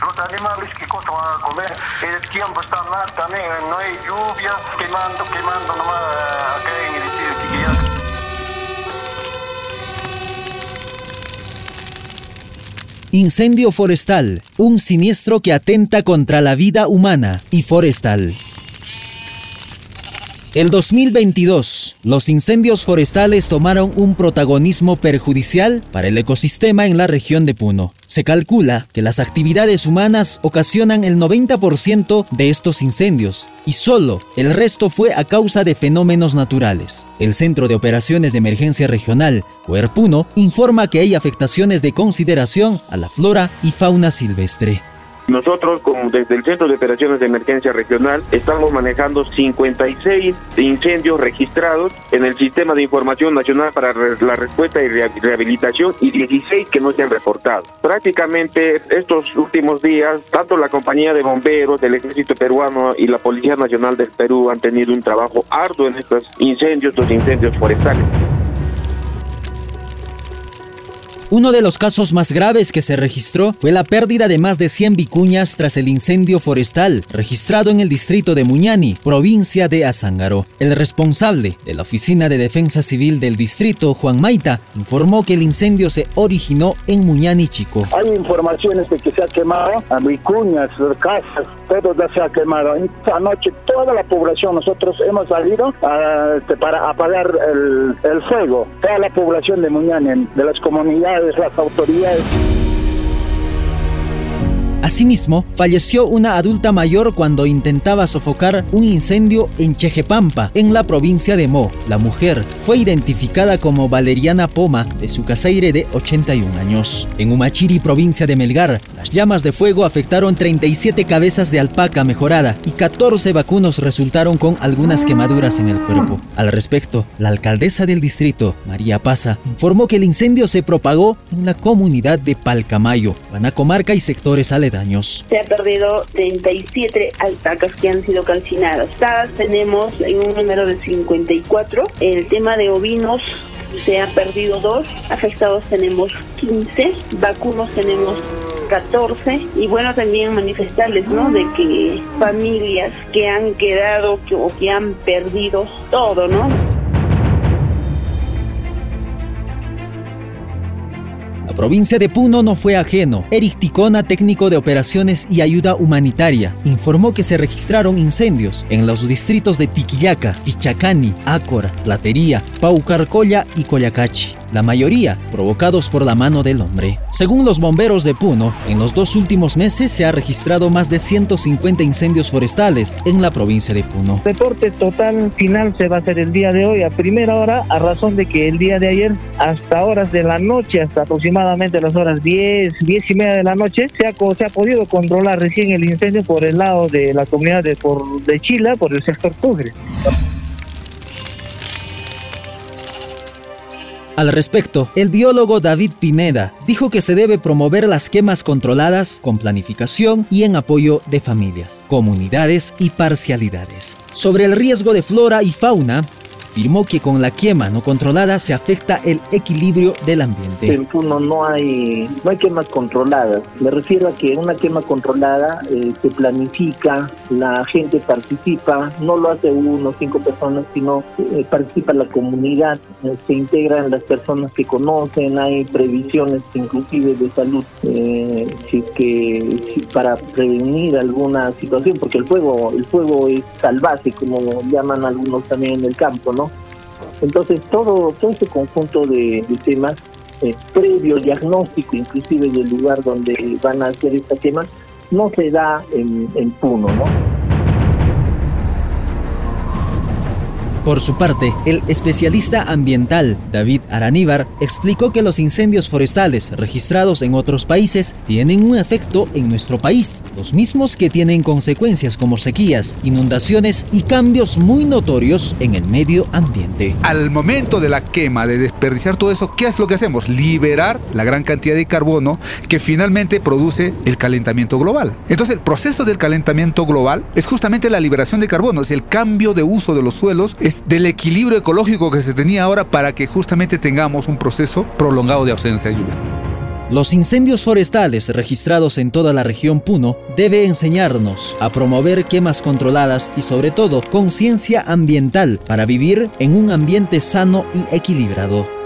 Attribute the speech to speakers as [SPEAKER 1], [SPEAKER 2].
[SPEAKER 1] Los animales que cosa van a comer, el tiempo está mal también, no hay lluvia, quemando, quemando nomás acá en el.
[SPEAKER 2] Incendio forestal, un siniestro que atenta contra la vida humana y forestal. El 2022, los incendios forestales tomaron un protagonismo perjudicial para el ecosistema en la región de Puno. Se calcula que las actividades humanas ocasionan el 90% de estos incendios y solo el resto fue a causa de fenómenos naturales. El Centro de Operaciones de Emergencia Regional, Puno, informa que hay afectaciones de consideración a la flora y fauna silvestre.
[SPEAKER 3] Nosotros, como desde el Centro de Operaciones de Emergencia Regional, estamos manejando 56 incendios registrados en el Sistema de Información Nacional para la Respuesta y Rehabilitación y 16 que no se han reportado. Prácticamente estos últimos días, tanto la compañía de bomberos del Ejército Peruano y la Policía Nacional del Perú han tenido un trabajo arduo en estos incendios, los incendios forestales.
[SPEAKER 2] Uno de los casos más graves que se registró fue la pérdida de más de 100 vicuñas tras el incendio forestal registrado en el distrito de Muñani, provincia de Azángaro. El responsable de la Oficina de Defensa Civil del distrito, Juan Maita, informó que el incendio se originó en Muñani Chico.
[SPEAKER 4] Hay informaciones de que se ha quemado a vicuñas, casas, todo ya se ha quemado. Esta noche toda la población, nosotros hemos salido este, para apagar el, el fuego. Toda la población de Muñani, de las comunidades autoridades.
[SPEAKER 2] Asimismo, falleció una adulta mayor cuando intentaba sofocar un incendio en Chejepampa, en la provincia de Mo. La mujer fue identificada como Valeriana Poma, de su caseire de 81 años. En Umachiri, provincia de Melgar, las llamas de fuego afectaron 37 cabezas de alpaca mejorada y 14 vacunos resultaron con algunas quemaduras en el cuerpo. Al respecto, la alcaldesa del distrito, María Paza, informó que el incendio se propagó en la comunidad de Palcamayo, Guanacomarca y sectores aledaños
[SPEAKER 5] se ha perdido 37 alpacas que han sido calcinadas. tenemos en un número de 54. El tema de ovinos se ha perdido dos, afectados tenemos 15, vacunos tenemos 14 y bueno también manifestarles no de que familias que han quedado o que han perdido todo no
[SPEAKER 2] provincia de Puno no fue ajeno. Eric Ticona, técnico de operaciones y ayuda humanitaria, informó que se registraron incendios en los distritos de Tiquillaca, Pichacani, Ácora, Platería, Paucarcolla y Coyacachi la mayoría provocados por la mano del hombre. Según los bomberos de Puno, en los dos últimos meses se ha registrado más de 150 incendios forestales en la provincia de Puno.
[SPEAKER 6] El reporte total final se va a hacer el día de hoy a primera hora, a razón de que el día de ayer, hasta horas de la noche, hasta aproximadamente las horas 10, 10 y media de la noche, se ha, se ha podido controlar recién el incendio por el lado de la comunidad de, por, de Chila, por el sector Pugre.
[SPEAKER 2] Al respecto, el biólogo David Pineda dijo que se debe promover las quemas controladas con planificación y en apoyo de familias, comunidades y parcialidades. Sobre el riesgo de flora y fauna, afirmó que con la quema no controlada se afecta el equilibrio del ambiente.
[SPEAKER 7] En Puno no hay, no hay quemas controladas. Me refiero a que una quema controlada eh, se planifica, la gente participa, no lo hace uno o cinco personas, sino eh, participa la comunidad, eh, se integran las personas que conocen, hay previsiones inclusive de salud si que para prevenir alguna situación, porque el fuego, el fuego es salvaje, como llaman algunos también en el campo, ¿no? Entonces, todo, todo ese conjunto de, temas, eh, previo diagnóstico inclusive del lugar donde van a hacer esta quema, no se da en, en Puno, ¿no?
[SPEAKER 2] Por su parte, el especialista ambiental David Araníbar explicó que los incendios forestales registrados en otros países tienen un efecto en nuestro país, los mismos que tienen consecuencias como sequías, inundaciones y cambios muy notorios en el medio ambiente.
[SPEAKER 8] Al momento de la quema, de desperdiciar todo eso, ¿qué es lo que hacemos? Liberar la gran cantidad de carbono que finalmente produce el calentamiento global. Entonces, el proceso del calentamiento global es justamente la liberación de carbono, es el cambio de uso de los suelos, del equilibrio ecológico que se tenía ahora para que justamente tengamos un proceso prolongado de ausencia de lluvia.
[SPEAKER 2] Los incendios forestales registrados en toda la región Puno debe enseñarnos a promover quemas controladas y sobre todo conciencia ambiental para vivir en un ambiente sano y equilibrado.